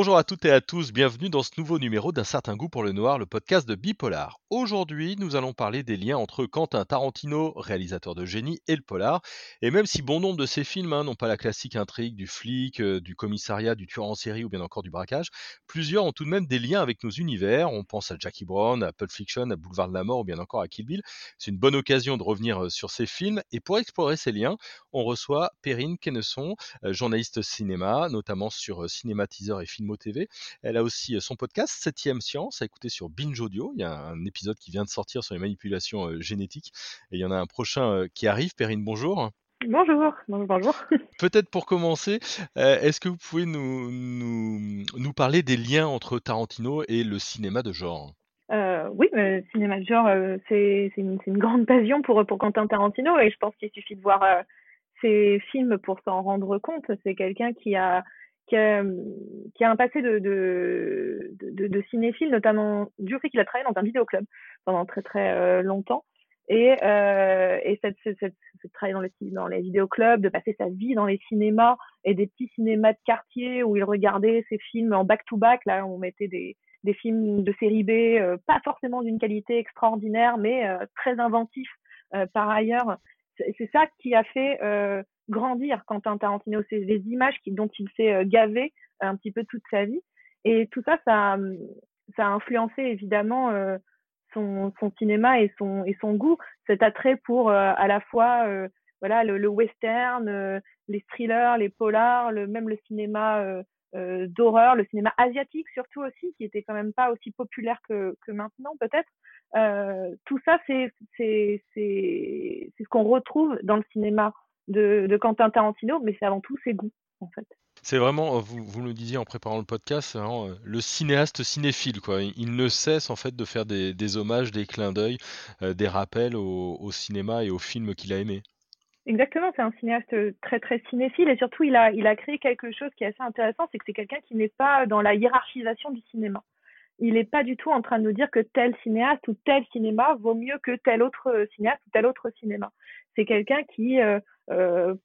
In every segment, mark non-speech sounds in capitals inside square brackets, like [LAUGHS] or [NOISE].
Bonjour à toutes et à tous, bienvenue dans ce nouveau numéro d'un certain goût pour le noir, le podcast de Bipolar. Aujourd'hui, nous allons parler des liens entre Quentin Tarantino, réalisateur de génie, et le polar. Et même si bon nombre de ces films hein, n'ont pas la classique intrigue du flic, euh, du commissariat, du tueur en série ou bien encore du braquage, plusieurs ont tout de même des liens avec nos univers. On pense à Jackie Brown, à Pulp Fiction, à Boulevard de la Mort ou bien encore à Kill Bill. C'est une bonne occasion de revenir euh, sur ces films. Et pour explorer ces liens, on reçoit Perrine Kennesson, euh, journaliste cinéma, notamment sur Cinématiseur et TV. Elle a aussi son podcast 7ème Science à écouter sur Binge Audio. Il y a un épisode qui vient de sortir sur les manipulations génétiques et il y en a un prochain qui arrive. Perrine, bonjour. Bonjour, bonjour. [LAUGHS] Peut-être pour commencer, est-ce que vous pouvez nous, nous, nous, parler des liens entre Tarantino et le cinéma de genre? Euh, Oui, le cinéma de genre, c'est une, une, grande passion pour, pour Quentin Tarantino et je pense qu'il suffit de voir ses films pour s'en rendre compte. C'est quelqu'un qui a, qui a, qui a un passé de, cinéphile, notamment du fait qu'il a travaillé dans un vidéoclub pendant très très euh, longtemps. Et, euh, et cette, cette, cette, travail dans, le, dans les vidéoclubs, de passer sa vie dans les cinémas et des petits cinémas de quartier où il regardait ses films en back-to-back. Là, on mettait des, des films de série B, euh, pas forcément d'une qualité extraordinaire, mais euh, très inventifs euh, par ailleurs. C'est ça qui a fait grandir Quentin Tarantino, c'est les images qui, dont il s'est gavé un petit peu toute sa vie. Et tout ça, ça, ça a influencé évidemment son, cinéma et son, goût, cet attrait pour euh, à la fois euh, voilà le, western, euh, les thrillers, les polars, le, même le cinéma d'horreur, le cinéma asiatique surtout aussi, qui était quand même pas aussi populaire que, maintenant peut-être. tout ça, c'est ce qu'on retrouve dans le cinéma de, de Quentin Tarantino, mais c'est avant tout ses goûts en fait. C'est vraiment, euh, vous, vous le disiez en préparant le podcast, euh, le cinéaste cinéphile. Quoi. Il ne cesse en fait de faire des, des hommages, des clins d'œil, euh, des rappels au, au, cinéma et aux films qu'il a aimés. Exactement, c'est un cinéaste très très cinéphile et surtout il a, il a créé quelque chose qui est assez intéressant, c'est que c'est quelqu'un qui n'est pas dans la hiérarchisation du cinéma. Il n'est pas du tout en train de nous dire que tel cinéaste ou tel cinéma vaut mieux que tel autre cinéaste ou tel autre cinéma. C'est quelqu'un qui euh,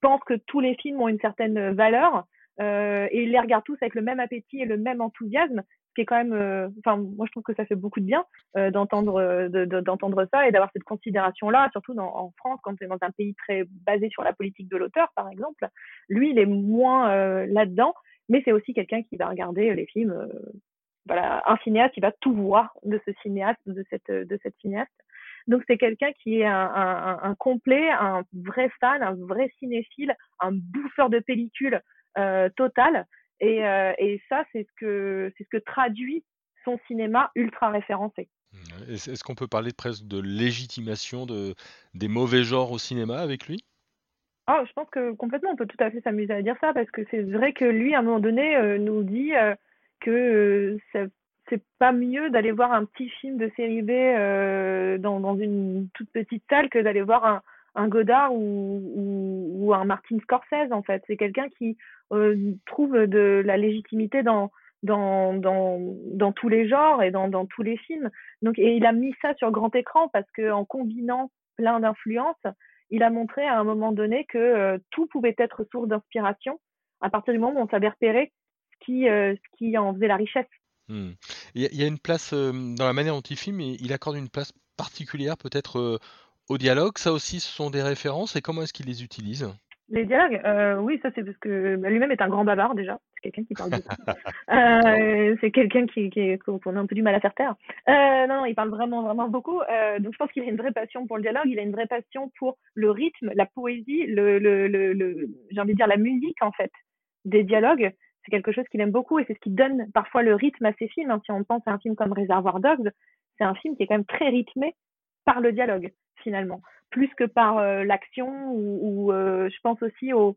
pense que tous les films ont une certaine valeur euh, et il les regarde tous avec le même appétit et le même enthousiasme, ce qui est quand même, euh, enfin moi je trouve que ça fait beaucoup de bien euh, d'entendre d'entendre ça et d'avoir cette considération là, surtout en France quand es dans un pays très basé sur la politique de l'auteur par exemple. Lui il est moins là-dedans, mais c'est aussi quelqu'un qui va regarder les films. voilà, un cinéaste qui va tout voir de ce cinéaste, de cette de cette cinéaste. Donc c'est quelqu'un qui est un, un, un, complet, un vrai fan, un vrai cinéphile, un bouffeur de pellicules euh, total. Et, euh, et ça, c'est ce que c'est ce que traduit son cinéma ultra référencé. Est-ce qu'on peut parler presque de légitimation de, des mauvais genres au cinéma avec lui? Oh, Je pense que complètement, on peut tout à fait s'amuser à dire ça, parce que c'est vrai que lui, à un moment donné, euh, nous dit que c'est pas mieux d'aller voir un petit film de série B dans, dans une toute petite salle que d'aller voir un, Godard ou, un Martin Scorsese en fait. C'est quelqu'un qui euh, trouve de la légitimité dans, tous les genres et dans, tous les films. Donc, et il a mis ça sur grand écran parce que en combinant plein d'influences, il a montré à un moment donné que euh, tout pouvait être source d'inspiration à partir du moment où on savait repérer euh, ce qui en faisait la richesse. Hmm. Il, y a, il, y a, une place dans la manière dont il filme, il accorde une place particulière peut-être au dialogue, ça aussi, ce sont des références et comment est-ce qu'il les utilise? Les dialogues, euh, oui, ça c'est parce que bah, lui-même est un grand bavard déjà. C'est quelqu'un qui parle beaucoup. [LAUGHS] euh, c'est quelqu'un qui, qui qu'on a un peu du mal à faire taire. Euh, non, non, il parle vraiment, vraiment beaucoup. Donc je pense qu'il a une vraie passion pour le dialogue. Il a une vraie passion pour le rythme, la poésie, le, le, le, le j'ai envie de dire la musique en fait des dialogues. C'est quelque chose qu'il aime beaucoup et c'est ce qui donne parfois le rythme à ses films. Hein. Si on pense à un film comme Réservoir Dogs, c'est un film qui est quand même très rythmé par le dialogue finalement, plus que par euh, l'action ou, euh, je pense aussi au,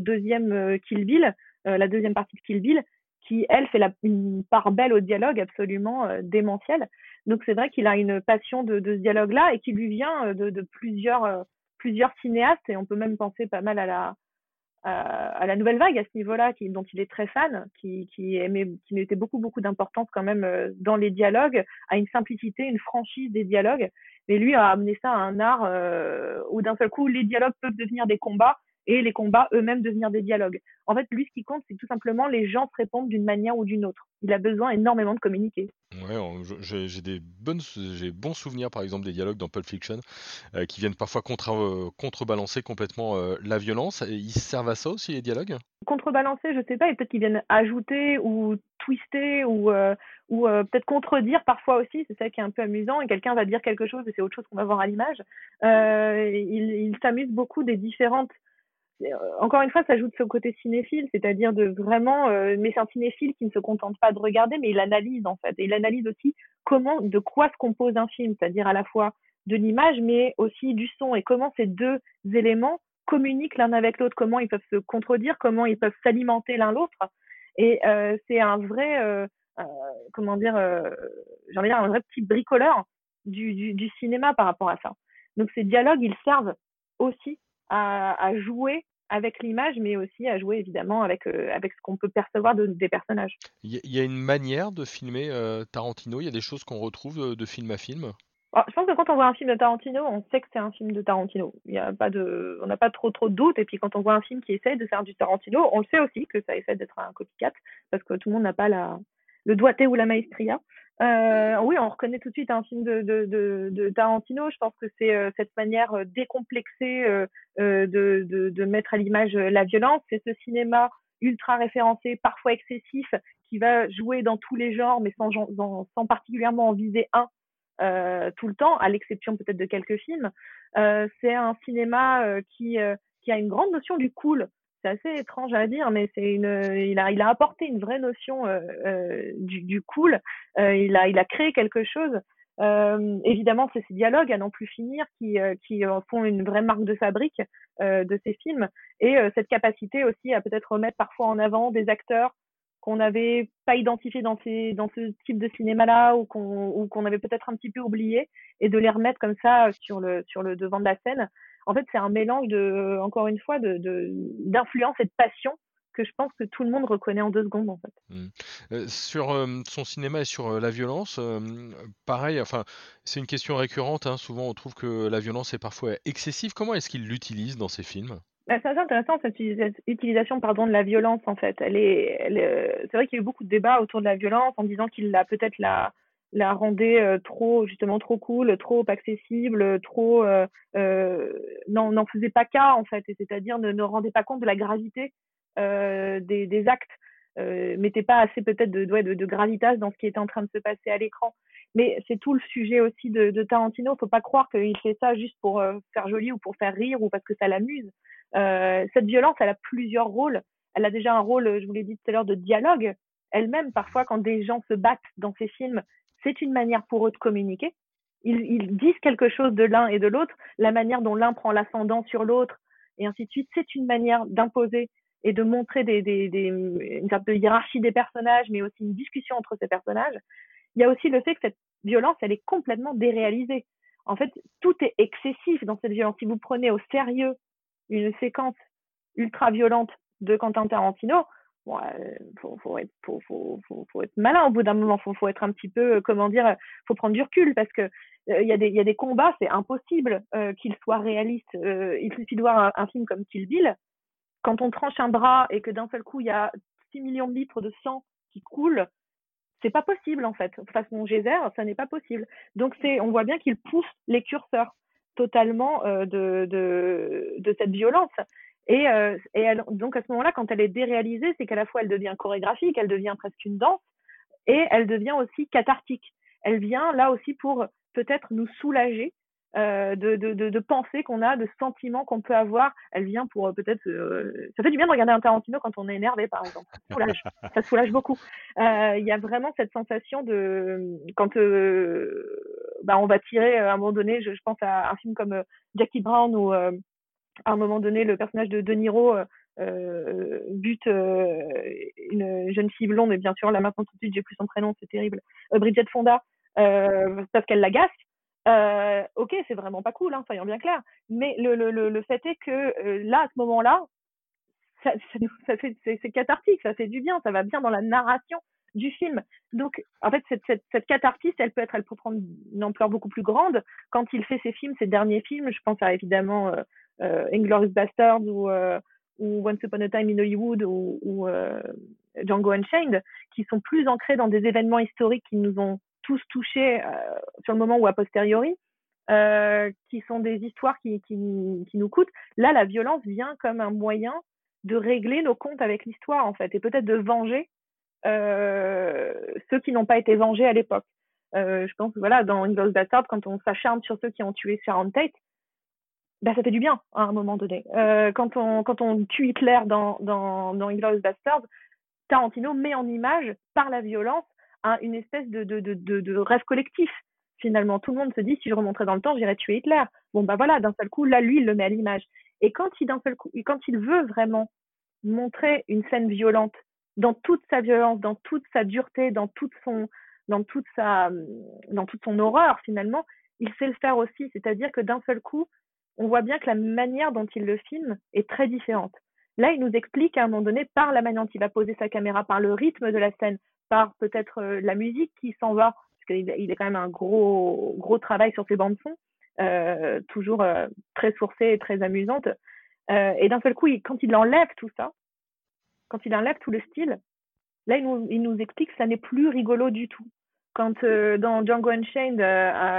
deuxième euh, Kill Bill, la deuxième partie de Kill Bill, qui elle fait une part belle au dialogue absolument démentielle. Donc c'est vrai qu'il a une passion de, de ce dialogue-là et qui lui vient de, de plusieurs plusieurs cinéastes et on peut même penser pas mal à la à, la nouvelle vague à ce niveau-là, dont il est très fan, qui, aimait, qui mettait beaucoup beaucoup d'importance quand même dans les dialogues, à une simplicité, une franchise des dialogues. Mais lui a amené ça à un art euh, où d'un seul coup les dialogues peuvent devenir des combats et les combats eux-mêmes devenir des dialogues. En fait, lui, ce qui compte, c'est tout simplement les gens se répondent d'une manière ou d'une autre. Il a besoin énormément de communiquer. Ouais, j'ai des bonnes, j'ai bons souvenirs, par exemple, des dialogues dans Pulp Fiction euh, qui viennent parfois contre, euh, contrebalancer complètement euh, la violence. Et ils servent à ça aussi les dialogues? Contrebalancer, je sais pas, et peut-être qu'ils viennent ajouter ou twister ou ou peut-être contredire parfois aussi. C'est ça qui est un peu amusant. Et quelqu'un va dire quelque chose et c'est autre chose qu'on va voir à l'image. il, il s'amuse beaucoup des différentes encore une fois, ça ajoute ce côté cinéphile, c'est-à-dire de vraiment, euh, mais c'est un cinéphile qui ne se contente pas de regarder, mais il analyse en fait, et il analyse aussi comment, de quoi se compose un film, c'est-à-dire à la fois de l'image, mais aussi du son, et comment ces deux éléments communiquent l'un avec l'autre, comment ils peuvent se contredire, comment ils peuvent s'alimenter l'un l'autre, et euh, c'est un vrai, euh, euh comment dire, j'ai envie de dire un vrai petit bricoleur du, du, du cinéma par rapport à ça. Donc ces dialogues, ils servent aussi à, jouer avec l'image, mais aussi à jouer évidemment avec, euh, avec ce qu'on peut percevoir des personnages. Il y, a une manière de filmer euh, Tarantino, il y a des choses qu'on retrouve euh, de, film à film? Je pense que quand on voit un film de Tarantino, on sait que c'est un film de Tarantino. Il y a pas de, on n'a pas trop trop de doutes. Et puis quand on voit un film qui essaie de faire du Tarantino, on le sait aussi que ça essaie d'être un copycat parce que tout le monde n'a pas la, le doigté ou la maestria. Euh, oui, on reconnaît tout de suite un film de, de, de, de Tarantino. Je pense que c'est euh, cette manière euh, décomplexée euh, euh, de, de, mettre à l'image la violence. C'est ce cinéma ultra référencé, parfois excessif, qui va jouer dans tous les genres, mais sans, sans, particulièrement en viser un tout le temps, à l'exception peut-être de quelques films. c'est un cinéma qui, qui a une grande notion du cool c'est assez étrange à dire, mais c'est une, il a, il a apporté une vraie notion euh, euh du, cool. Euh, il a, il a créé quelque chose. Évidemment, c'est ces dialogues à n'en plus finir qui, euh, qui font une vraie marque de fabrique de ces films et cette capacité aussi à peut-être remettre parfois en avant des acteurs qu'on n'avait pas identifiés dans, ces, dans ce type de cinéma-là ou qu'on qu'on avait peut-être un petit peu oublié et de les remettre comme ça sur le, sur le devant de la scène en fait, c'est un mélange de, encore une fois, de, d'influence et de passion que je pense que tout le monde reconnaît en deux secondes en fait. Mmh. Euh, sur euh, son cinéma et sur euh, la violence, pareil, enfin c'est une question récurrente. Hein. souvent on trouve que la violence est parfois excessive. Comment est-ce qu'il l'utilise dans ses films? Bah, c'est assez intéressant cette utilisation pardon de la violence en fait. Elle est, c'est vrai qu'il y a eu beaucoup de débats autour de la violence en disant qu'il a peut-être la la rendait euh, trop justement trop cool, trop accessible, trop euh, euh, n'en faisait pas cas en fait, c'est-à-dire ne, ne rendait pas compte de la gravité euh, des, des, actes, euh, mettait pas assez peut-être de, de, de gravitas dans ce qui était en train de se passer à l'écran. Mais c'est tout le sujet aussi de, de Tarantino. Faut pas croire qu'il fait ça juste pour faire joli ou pour faire rire ou parce que ça l'amuse. cette violence, elle a plusieurs rôles. Elle a déjà un rôle, je vous l'ai dit tout à l'heure, de dialogue elle-même, parfois, quand des gens se battent dans ces films, c'est une manière pour eux de communiquer. Ils, disent quelque chose de l'un et de l'autre, la manière dont l'un prend l'ascendant sur l'autre, et ainsi de suite. C'est une manière d'imposer et de montrer des, des, une sorte de hiérarchie des personnages, mais aussi une discussion entre ces personnages. Il y a aussi le fait que cette violence, elle est complètement déréalisée. En fait, tout est excessif dans cette violence. Si vous prenez au sérieux une séquence ultra violente de Quentin Tarantino, bon, euh, faut, être, malin au bout d'un moment. Faut, faut être un petit peu, euh, comment dire, faut prendre du recul parce que euh, il y a des, combats, c'est impossible qu'ils soient réalistes. il suffit de voir un, film comme Kill Bill. Quand on tranche un bras et que d'un seul coup il y a 6 millions de litres de sang qui coulent, c'est pas possible en fait. Façon geyser, ça n'est pas possible. Donc c'est, on voit bien qu'il pousse les curseurs totalement de cette violence. Et, euh, et elle, donc à ce moment-là, quand elle est déréalisée, c'est qu'à la fois elle devient chorégraphique, elle devient presque une danse, et elle devient aussi cathartique. Elle vient là aussi pour peut-être nous soulager euh, de, de, de, de, penser qu'on a, de sentiments qu'on peut avoir. Elle vient pour euh, peut-être. Euh, ça fait du bien de regarder un Tarantino quand on est énervé, par exemple. Ça soulage, [LAUGHS] ça soulage beaucoup. Il y a vraiment cette sensation de quand bah, on va tirer à un moment donné. Je, je pense à un film comme Jackie Brown ou à un moment donné, le personnage de De Niro euh, euh bute euh, une jeune fille blonde, et bien sûr, là maintenant tout de suite, j'ai plus son prénom, c'est terrible, euh, Bridget Fonda, parce qu'elle l'agace. Ok, c'est vraiment pas cool, hein, soyons bien clairs. Mais le, fait est que là, à ce moment-là, ça, ça, c'est cathartique, ça fait du bien, ça va bien dans la narration du film. Donc, en fait, cette, cette, cette catharsis, elle peut être, elle peut prendre une ampleur beaucoup plus grande quand il fait ses films, ses derniers films. Je pense à évidemment Inglourious Basterds ou, ou Once Upon a Time in Hollywood ou, ou Django Unchained, qui sont plus ancrés dans des événements historiques qui nous ont tous touchés sur le moment ou a posteriori. Euh, qui sont des histoires qui, qui, qui, nous coûtent. Là, la violence vient comme un moyen de régler nos comptes avec l'histoire, en fait, et peut-être de venger euh, ceux qui n'ont pas été vengés à l'époque. Euh, je pense, voilà, dans Inglourious Bastard, quand on s'acharne sur ceux qui ont tué Sharon Tate, bah, ça fait du bien à un moment donné. Euh, quand, on, quand on tue Hitler dans, dans, dans Inglourious Tarantino met en image, par la violence, une espèce de, de, de, de, rêve collectif finalement, tout le monde se dit si je remonterais dans le temps, j'irais tuer Hitler. Bon, bah voilà, d'un seul coup, là, lui, il le met à l'image. Et quand il, seul coup, quand il veut vraiment montrer une scène violente, dans toute sa violence, dans toute sa dureté, dans toute son, dans toute sa, dans toute son horreur, finalement, il sait le faire aussi. C'est-à-dire que d'un seul coup, on voit bien que la manière dont il le filme est très différente. Là, il nous explique à un moment donné, par la manière dont il va poser sa caméra, par le rythme de la scène, par peut-être euh, la musique qui s'en va, il il a quand même un gros, gros travail sur ses bandes son, euh, toujours euh, très sourcée et très amusante. Euh, et d'un seul coup, quand il enlève tout ça, quand il enlève tout le style, là, il nous, il nous explique que ça n'est plus rigolo du tout. Quand dans Django Unchained,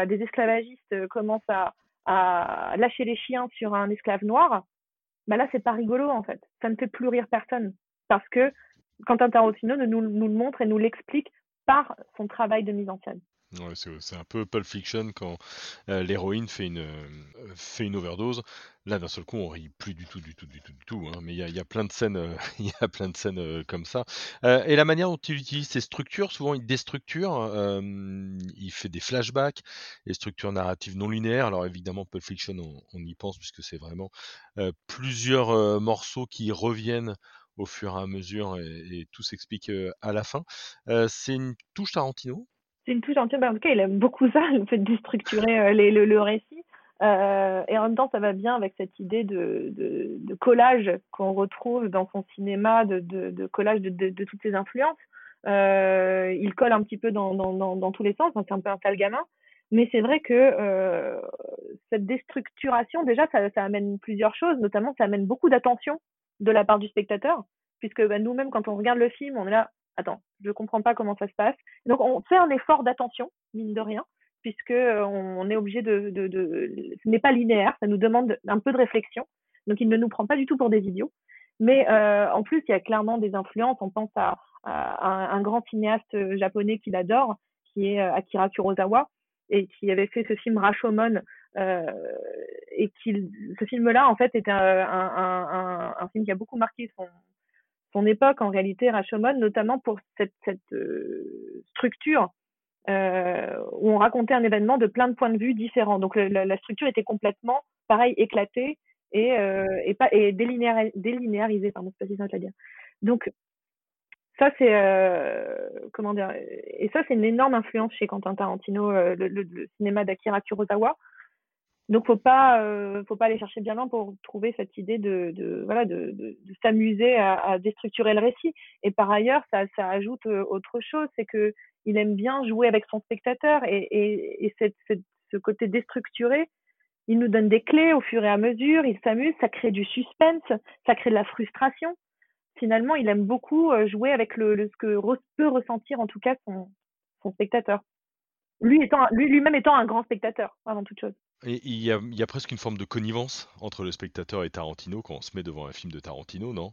des esclavagistes commencent à, à, lâcher les chiens sur un esclave noir, bah là, c'est pas rigolo en fait. Ça ne fait plus rire personne. Parce que Quentin Tarantino nous, nous le montre et nous l'explique par son travail de mise en scène. C'est un peu Pulp Fiction quand euh, l'héroïne fait une, euh, fait une overdose. Là, d'un seul coup, on rit plus du tout, du tout, du tout, du tout. Hein. mais il y, a, plein de scènes, euh, y a plein de scènes [LAUGHS] comme ça. et la manière dont il utilise ses structures, souvent il déstructure. il fait des flashbacks, des structures narratives non linéaires. Alors évidemment, Pulp Fiction, on, on y pense puisque c'est vraiment plusieurs morceaux qui reviennent au fur et à mesure et, tout s'explique à la fin. c'est une touche Tarantino C'est une touche bah, en tout cas il aime beaucoup ça, le fait de déstructurer le, récit. et en même temps, ça va bien avec cette idée de, collage qu'on retrouve dans son cinéma, de, collage de, toutes ses influences. il colle un petit peu dans, tous les sens, c'est un peu un sale gamin. Mais c'est vrai que cette déstructuration, déjà, ça, ça, amène plusieurs choses, notamment ça amène beaucoup d'attention de la part du spectateur, puisque bah, nous-mêmes, quand on regarde le film, on est là, attends, je comprends pas comment ça se passe. Donc on fait un effort d'attention, mine de rien, puisque euh, on est obligé de, ce n'est pas linéaire, ça nous demande un peu de réflexion. Donc il ne nous prend pas du tout pour des idiots. Mais euh, en plus, il y a clairement des influences. On pense à, un grand cinéaste euh, japonais qu'il adore, qui est Akira Kurosawa, et qui avait fait ce film Rashomon et qu'il, ce film-là, en fait, un, un, film qui a beaucoup marqué son, son époque, en réalité, Rashomon, notamment pour cette, euh, structure euh, où on racontait un événement de plein de points de vue différents. Donc la, structure était complètement, pareil, éclatée et, euh, pas, et délinéarisée, pardon, c'est pas si simple à dire. Donc ça c'est comment dire et ça c'est une énorme influence chez Quentin Tarantino le, le, le, cinéma d'Akira Kurosawa donc faut pas euh, faut pas aller chercher bien loin pour trouver cette idée de, de voilà de, de, s'amuser à, déstructurer le récit. Et par ailleurs, ça, ça ajoute euh, autre chose, c'est que il aime bien jouer avec son spectateur et, et, et cette, ce côté déstructuré, il nous donne des clés au fur et à mesure, il s'amuse, ça crée du suspense, ça crée de la frustration. Finalement, il aime beaucoup euh, jouer avec le ce que peut ressentir en tout cas son, son spectateur. Lui étant lui lui-même étant un grand spectateur avant toute chose. Il y, a, il a presque une forme de connivence entre le spectateur et Tarantino quand on se met devant un film de Tarantino, non?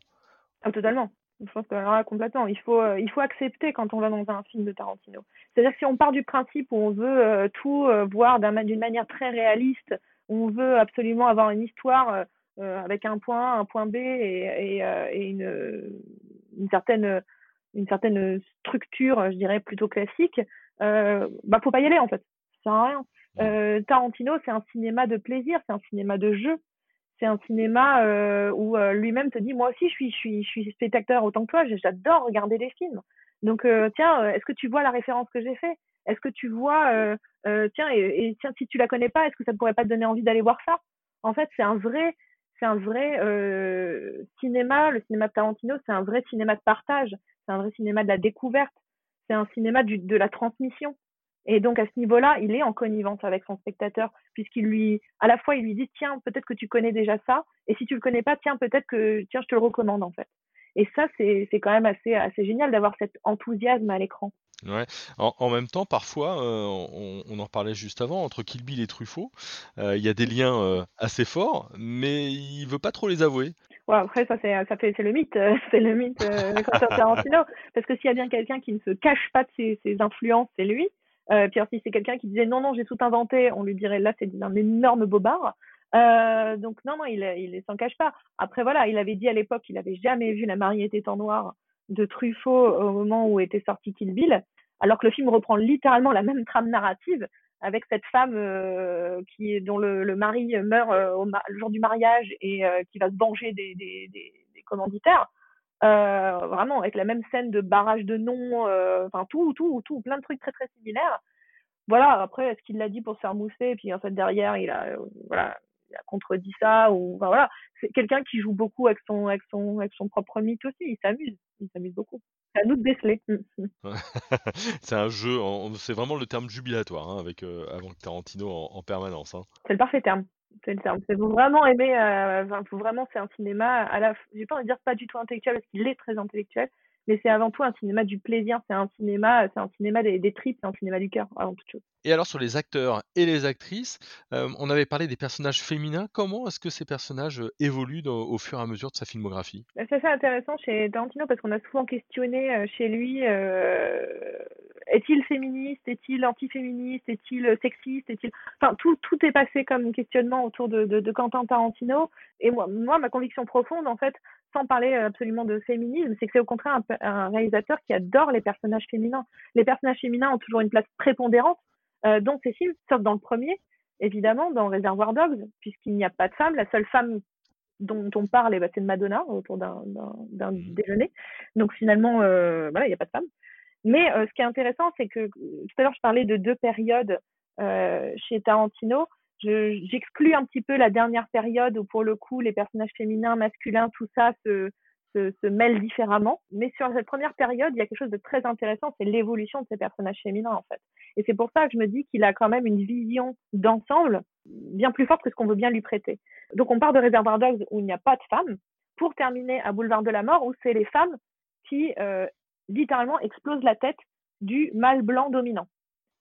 Ah, Totalement. Je pense que complètement. Il faut, euh, il faut accepter quand on va dans un film de Tarantino. C'est-à-dire que si on part du principe où on veut euh, tout euh, voir d'une manière très réaliste, où on veut absolument avoir une histoire avec un point, un point B et, une, certaine, une certaine structure, je dirais, plutôt classique, euh, bah faut pas y aller en fait. Ça sert à rien. Euh, Tarantino, c'est un cinéma de plaisir, c'est un cinéma de jeu. C'est un cinéma euh, où euh, lui-même te dit, moi aussi, je suis, je suis, je suis spectateur autant que toi. J'adore regarder des films. Donc, euh, tiens, est-ce que tu vois la référence que j'ai fait? Est-ce que tu vois, tiens, et, et, tiens, si tu la connais pas, est-ce que ça pourrait pas te donner envie d'aller voir ça? En fait, c'est un vrai, c'est un vrai cinéma. Le cinéma de Tarantino, c'est un vrai cinéma de partage. C'est un vrai cinéma de la découverte. C'est un cinéma du, de la transmission. Et donc à ce niveau-là, il est en connivence avec son spectateur, puisqu'il lui, à la fois, il lui dit tiens, peut-être que tu connais déjà ça, et si tu le connais pas, tiens, peut-être que tiens, je te le recommande en fait. Et ça, c'est quand même assez, assez génial d'avoir cet enthousiasme à l'écran. Ouais. En, même temps, parfois, euh, on, en parlait juste avant, entre Kill Bill et Truffaut, euh, il y a des liens euh, assez forts, mais il veut pas trop les avouer. Ouais, après, ça, c'est, ça fait, c'est le mythe, [LAUGHS] c'est le mythe de [LAUGHS] Tarantino. Parce que s'il y a bien quelqu'un qui ne se cache pas de ses, ses influences, c'est lui. Euh, puis si c'est quelqu'un qui disait non, non, j'ai tout inventé, on lui dirait là, c'est un énorme bobard. Euh, donc non, non, il, il s'en cache pas. Après voilà, il avait dit à l'époque qu'il avait jamais vu La mariée était en noir de Truffaut au moment où était sorti Kill Bill, alors que le film reprend littéralement la même trame narrative avec cette femme euh, qui dont le, le mari meurt euh, au le jour du mariage et euh, qui va se venger des, des, des, des commanditaires. Vraiment avec la même scène de barrage de noms, enfin tout, tout, tout, plein de trucs très très similaires. Voilà. Après, est-ce qu'il l'a dit pour se faire mousser et puis en fait derrière il a voilà il a contredit ça ou enfin, voilà c'est quelqu'un qui joue beaucoup avec son avec son avec son propre mythe aussi il s'amuse il s'amuse beaucoup c'est à nous de déceler [LAUGHS] c'est un jeu c'est vraiment le terme jubilatoire hein, avec euh, avec Tarantino en, permanence hein. c'est le parfait terme c'est le terme. C'est vraiment aimer euh, vraiment c'est un cinéma à la j'ai pas envie de dire pas du tout intellectuel parce qu'il est très intellectuel mais c'est avant tout un cinéma du plaisir, c'est un cinéma, c'est un cinéma des, des tripes, c'est un cinéma du cœur avant toute chose. Et alors sur les acteurs et les actrices, euh, on avait parlé des personnages féminins. Comment est-ce que ces personnages euh, évoluent au fur et à mesure de sa filmographie? Bah, C'est assez intéressant chez Tarantino parce qu'on a souvent questionné euh, chez lui est-il féministe, est-il antiféministe, est-il sexiste, est-il enfin tout tout est passé comme questionnement autour de, de, de Quentin Tarantino. Et moi, moi, ma conviction profonde en fait, sans parler absolument de féminisme, c'est que c'est au contraire un, réalisateur qui adore les personnages féminins. Les personnages féminins ont toujours une place prépondérante euh, dans ces films, sauf dans le premier, évidemment, dans Réservoir Dogs, puisqu'il n'y a pas de femme. La seule femme dont on parle, eh ben, c'est de Madonna autour d'un mmh. déjeuner. Donc finalement, euh, voilà, il n'y a pas de femme. Mais euh, ce qui est intéressant, c'est que tout à l'heure, je parlais de deux périodes euh, chez Tarantino j'exclus un petit peu la dernière période où pour le coup les personnages féminins, masculins, tout ça se, se, se mêlent différemment. Mais sur cette première période, il y a quelque chose de très intéressant, c'est l'évolution de ces personnages féminins en fait. Et c'est pour ça que je me dis qu'il a quand même une vision d'ensemble bien plus forte que ce qu'on veut bien lui prêter. Donc on part de Reservoir Dogs où il n'y a pas de femmes, pour terminer à Boulevard de la Mort où c'est les femmes qui euh, littéralement explosent la tête du mâle blanc dominant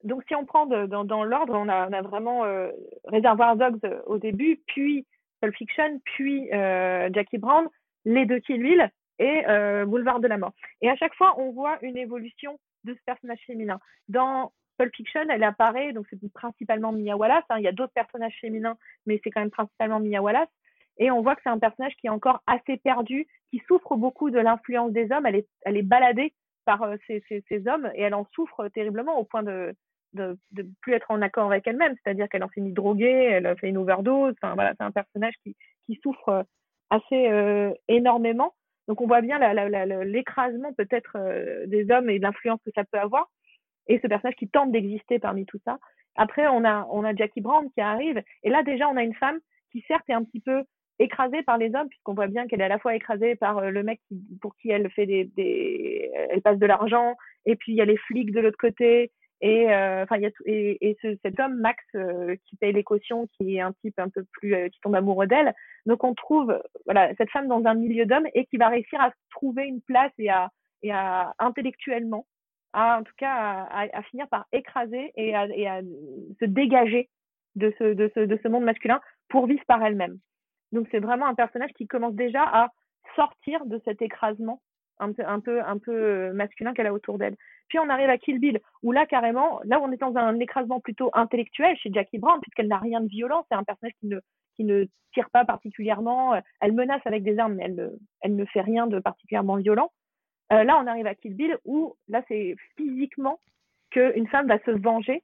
donc si on prend dans, l'ordre, on a, vraiment euh, Reservoir Dogs euh, au début, puis Pulp Fiction, puis euh, Jackie Brown, les deux Kill Bill et Boulevard de la Mort. Et à chaque fois, on voit une évolution de ce personnage féminin. Dans Pulp Fiction, elle apparaît, donc c'est principalement Mia Wallace. Hein. il y a d'autres personnages féminins, mais c'est quand même principalement Mia Wallace. Et on voit que c'est un personnage qui est encore assez perdu, qui souffre beaucoup de l'influence des hommes. Elle est, elle est baladée par ces, hommes et elle en souffre terriblement au point de, de, plus être en accord avec elle-même, c'est-à-dire qu'elle en finit droguée, elle a fait une overdose. Enfin voilà, c'est un personnage qui, qui souffre euh, assez euh, énormément. Donc on voit bien l'écrasement peut-être euh, des hommes et l'influence que ça peut avoir. Et ce personnage qui tente d'exister parmi tout ça. Après on a on a Jackie Brown qui arrive et là déjà on a une femme qui certes est un petit peu écrasée par les hommes puisqu'on voit bien qu'elle est à la fois écrasée par le mec pour qui elle fait des, des elle passe de l'argent et puis il y a les flics de l'autre côté et euh, enfin, a et, et ce, cet homme Max euh, qui paye les cautions, qui est un type un peu plus euh, qui tombe amoureux d'elle. Donc on trouve voilà cette femme dans un milieu d'hommes et qui va réussir à trouver une place et à et à intellectuellement, à en tout cas à, à, finir par écraser et à, et à se dégager de ce de ce de ce monde masculin pour vivre par elle-même. Donc c'est vraiment un personnage qui commence déjà à sortir de cet écrasement un peu un peu un peu masculin qu'elle a autour d'elle. Puis on arrive à Kill Bill, où là, carrément, là, on est dans un écrasement plutôt intellectuel chez Jackie Brown, puisqu'elle n'a rien de violent. C'est un personnage qui ne, qui ne tire pas particulièrement. Elle menace avec des armes, mais elle, elle ne fait rien de particulièrement violent. Euh, là, on arrive à Kill Bill, où là, c'est physiquement qu'une femme va se venger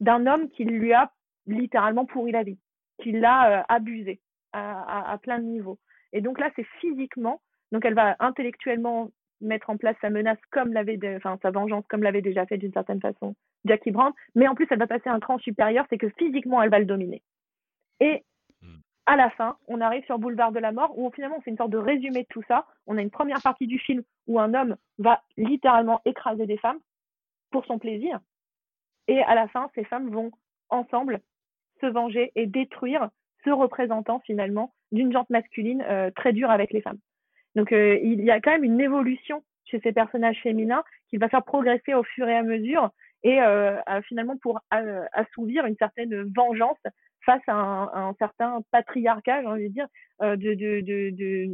d'un homme qui lui a littéralement pourri la vie, qui l'a euh, abusé à plein de niveaux. Et donc là, c'est physiquement. Donc elle va intellectuellement mettre en place sa menace comme l'avait, enfin sa vengeance comme l'avait déjà fait d'une certaine façon Jackie Brown, mais en plus elle va passer un cran supérieur, c'est que physiquement elle va le dominer. Et hmm. à la fin, on arrive sur Boulevard de la Mort où finalement on fait une sorte de résumé de tout ça. On a une première partie du film où un homme va littéralement écraser des femmes pour son plaisir. Et à la fin, ces femmes vont ensemble se venger et détruire ce représentant finalement d'une jante masculine euh, très dure avec les femmes. Donc euh, il y a quand même une évolution chez ces personnages féminins qui va faire progresser au fur et à mesure et euh, finalement pour assouvir une certaine vengeance face à un, certain patriarcat, j'ai envie de dire, de, de, de, de,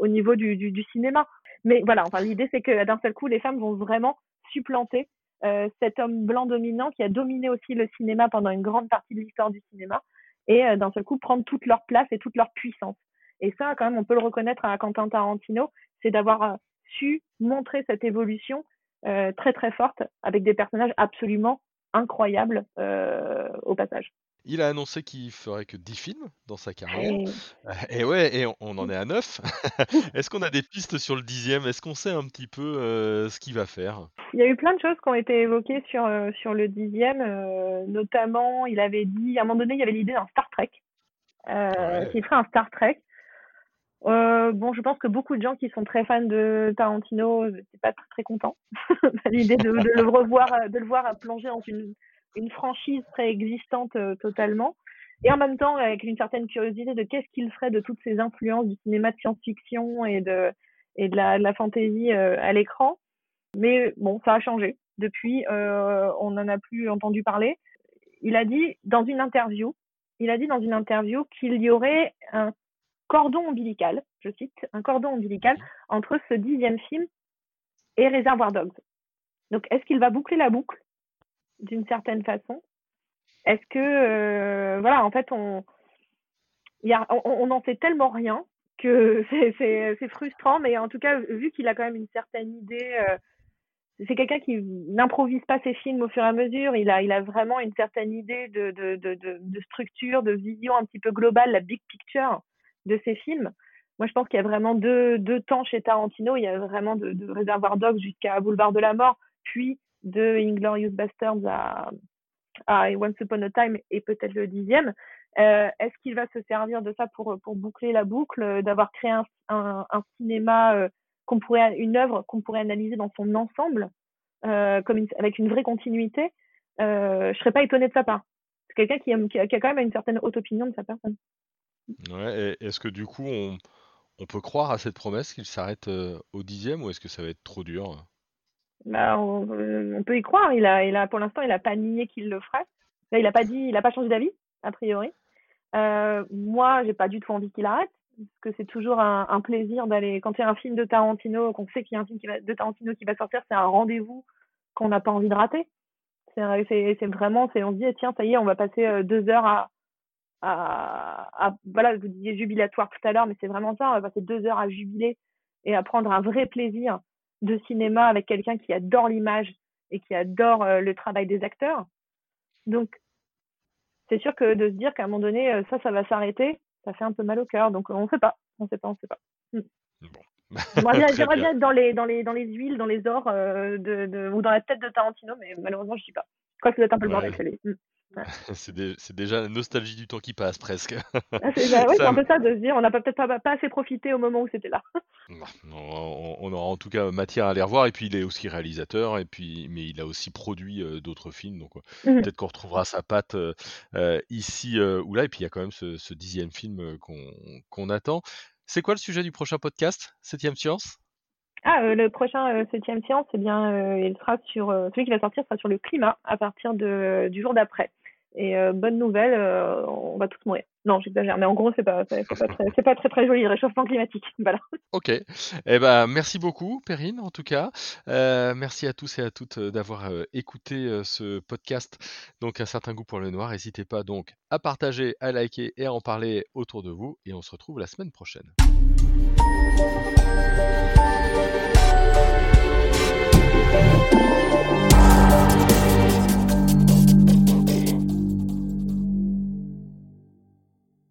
au niveau du, du, du cinéma. Mais voilà, enfin l'idée c'est que d'un seul coup les femmes vont vraiment supplanter euh, cet homme blanc dominant qui a dominé aussi le cinéma pendant une grande partie de l'histoire du cinéma et euh, d'un seul coup prendre toute leur place et toute leur puissance. Et ça, quand même, on peut le reconnaître à Quentin Tarantino, c'est d'avoir euh, su montrer cette évolution très très forte avec des personnages absolument incroyables au passage. Il a annoncé qu'il ferait que 10 films dans sa carrière. Et ouais, et on en est à 9. [LAUGHS] Est-ce qu'on a des pistes sur le dixième? Est-ce qu'on sait un petit peu euh, ce qu'il va faire? Il y a eu plein de choses qui ont été évoquées sur, euh, sur le dixième. Euh, notamment, il avait dit, à un moment donné, il y avait l'idée d'un Star Trek. Euh, Qu'il ferait un Star Trek. Bon, je pense que beaucoup de gens qui sont très fans de Tarantino n'étaient pas très, très contents [LAUGHS] l'idée de, de, le revoir, de le voir plonger dans une franchise préexistante euh, totalement, et en même temps avec une certaine curiosité de qu'est-ce qu'il ferait de toutes ces influences du cinéma de science-fiction et de et de la, la fantasy euh, à l'écran. Mais bon, ça a changé. Depuis, euh, on n'en a plus entendu parler. Il a dit dans une interview, il a dit dans une interview qu'il y aurait un cordon ombilical, je cite, un cordon ombilical entre ce dixième film et Reservoir Dogs. Donc, est-ce qu'il va boucler la boucle d'une certaine façon? Est-ce que, euh, voilà, en fait, on, a, on, sait tellement rien que [LAUGHS] c'est frustrant, mais en tout cas, vu qu'il a quand même une certaine idée, euh, c'est quelqu'un qui n'improvise pas ses films au fur et à mesure, il a, il a vraiment une certaine idée de, de, de, de, structure, de vision un petit peu globale, la big picture de ses films. Moi, je pense qu'il y a vraiment deux, temps chez Tarantino. Il y a vraiment de, de Réservoir Dogs jusqu'à Boulevard de la Mort, puis de Inglorious Bastards à, Once Upon a Time et peut-être le dixième. Euh, Est-ce qu'il va se servir de ça pour, boucler la boucle, d'avoir créé un, cinéma euh, pourrait, une œuvre qu'on pourrait analyser dans son ensemble, euh, comme avec une vraie continuité? Euh, Je serais pas étonnée de sa part. C'est quelqu'un qui, qui a quand même une certaine haute opinion de sa personne. Est-ce que du coup on, peut croire à cette promesse qu'il s'arrête euh, au dixième ou est-ce que ça va être trop dur? Bah, euh, on, peut y croire. Il a, pour l'instant, il a pas nié qu'il le ferait. il a pas dit, pas changé d'avis, a priori. Euh, moi, j'ai pas du tout envie qu'il arrête, parce que c'est toujours un, plaisir d'aller. Quand il y a un film de Tarantino, qu'on sait qu'il y a un film de Tarantino qui va sortir, c'est un rendez-vous qu'on n'a pas envie de rater. C'est vraiment, on se dit tiens, ça y est, on va passer euh, deux heures à, à, à voilà, vous disiez jubilatoire tout à l'heure, mais c'est vraiment ça. On va passer deux heures à jubiler et à prendre un vrai plaisir de cinéma avec quelqu'un qui adore l'image et qui adore euh, le travail des acteurs. Donc, c'est sûr que de se dire qu'à un moment donné, euh, ça, ça va s'arrêter, ça fait un peu mal au cœur. Donc, on ne sait pas, on ne sait pas, on ne sait pas. Hmm. Bon. J'aimerais [LAUGHS] bien, être dans les, dans, les, dans les huiles, dans les ors euh, de, de, ou dans la tête de Tarantino, mais malheureusement, je ne suis pas. Je crois que ça doit être un peu le bordel [LAUGHS] c'est, déjà la nostalgie du temps qui passe presque. Ah, c'est, [LAUGHS] un peu ça de se dire on n'a peut-être pas, assez profité au moment où c'était là. [LAUGHS] on, aura en tout cas matière à les revoir. Et puis il est aussi réalisateur. Et puis mais il a aussi produit euh, d'autres films. Donc mmh peut-être qu'on retrouvera sa patte euh, euh, ici ou là. Et puis il y a quand même ce, dixième film qu'on, attend. C'est quoi le sujet du prochain podcast? Septième Science? Ah, le prochain septième science, eh bien, il sera sur celui qui va sortir sera sur le climat à partir de, du jour d'après. Et euh, bonne nouvelle, euh, on va tous mourir. Non, j'exagère, mais en gros, c'est pas, c'est pas, très, [LAUGHS] c'est pas très très joli le réchauffement climatique. [LAUGHS] Voilà. Ok. Eh ben, merci beaucoup, Perrine, en tout cas. Euh, merci à tous et à toutes d'avoir écouté ce podcast. Donc, un certain goût pour le noir. N'hésitez pas donc à partager, à liker et à en parler autour de vous. Et on se retrouve la semaine prochaine.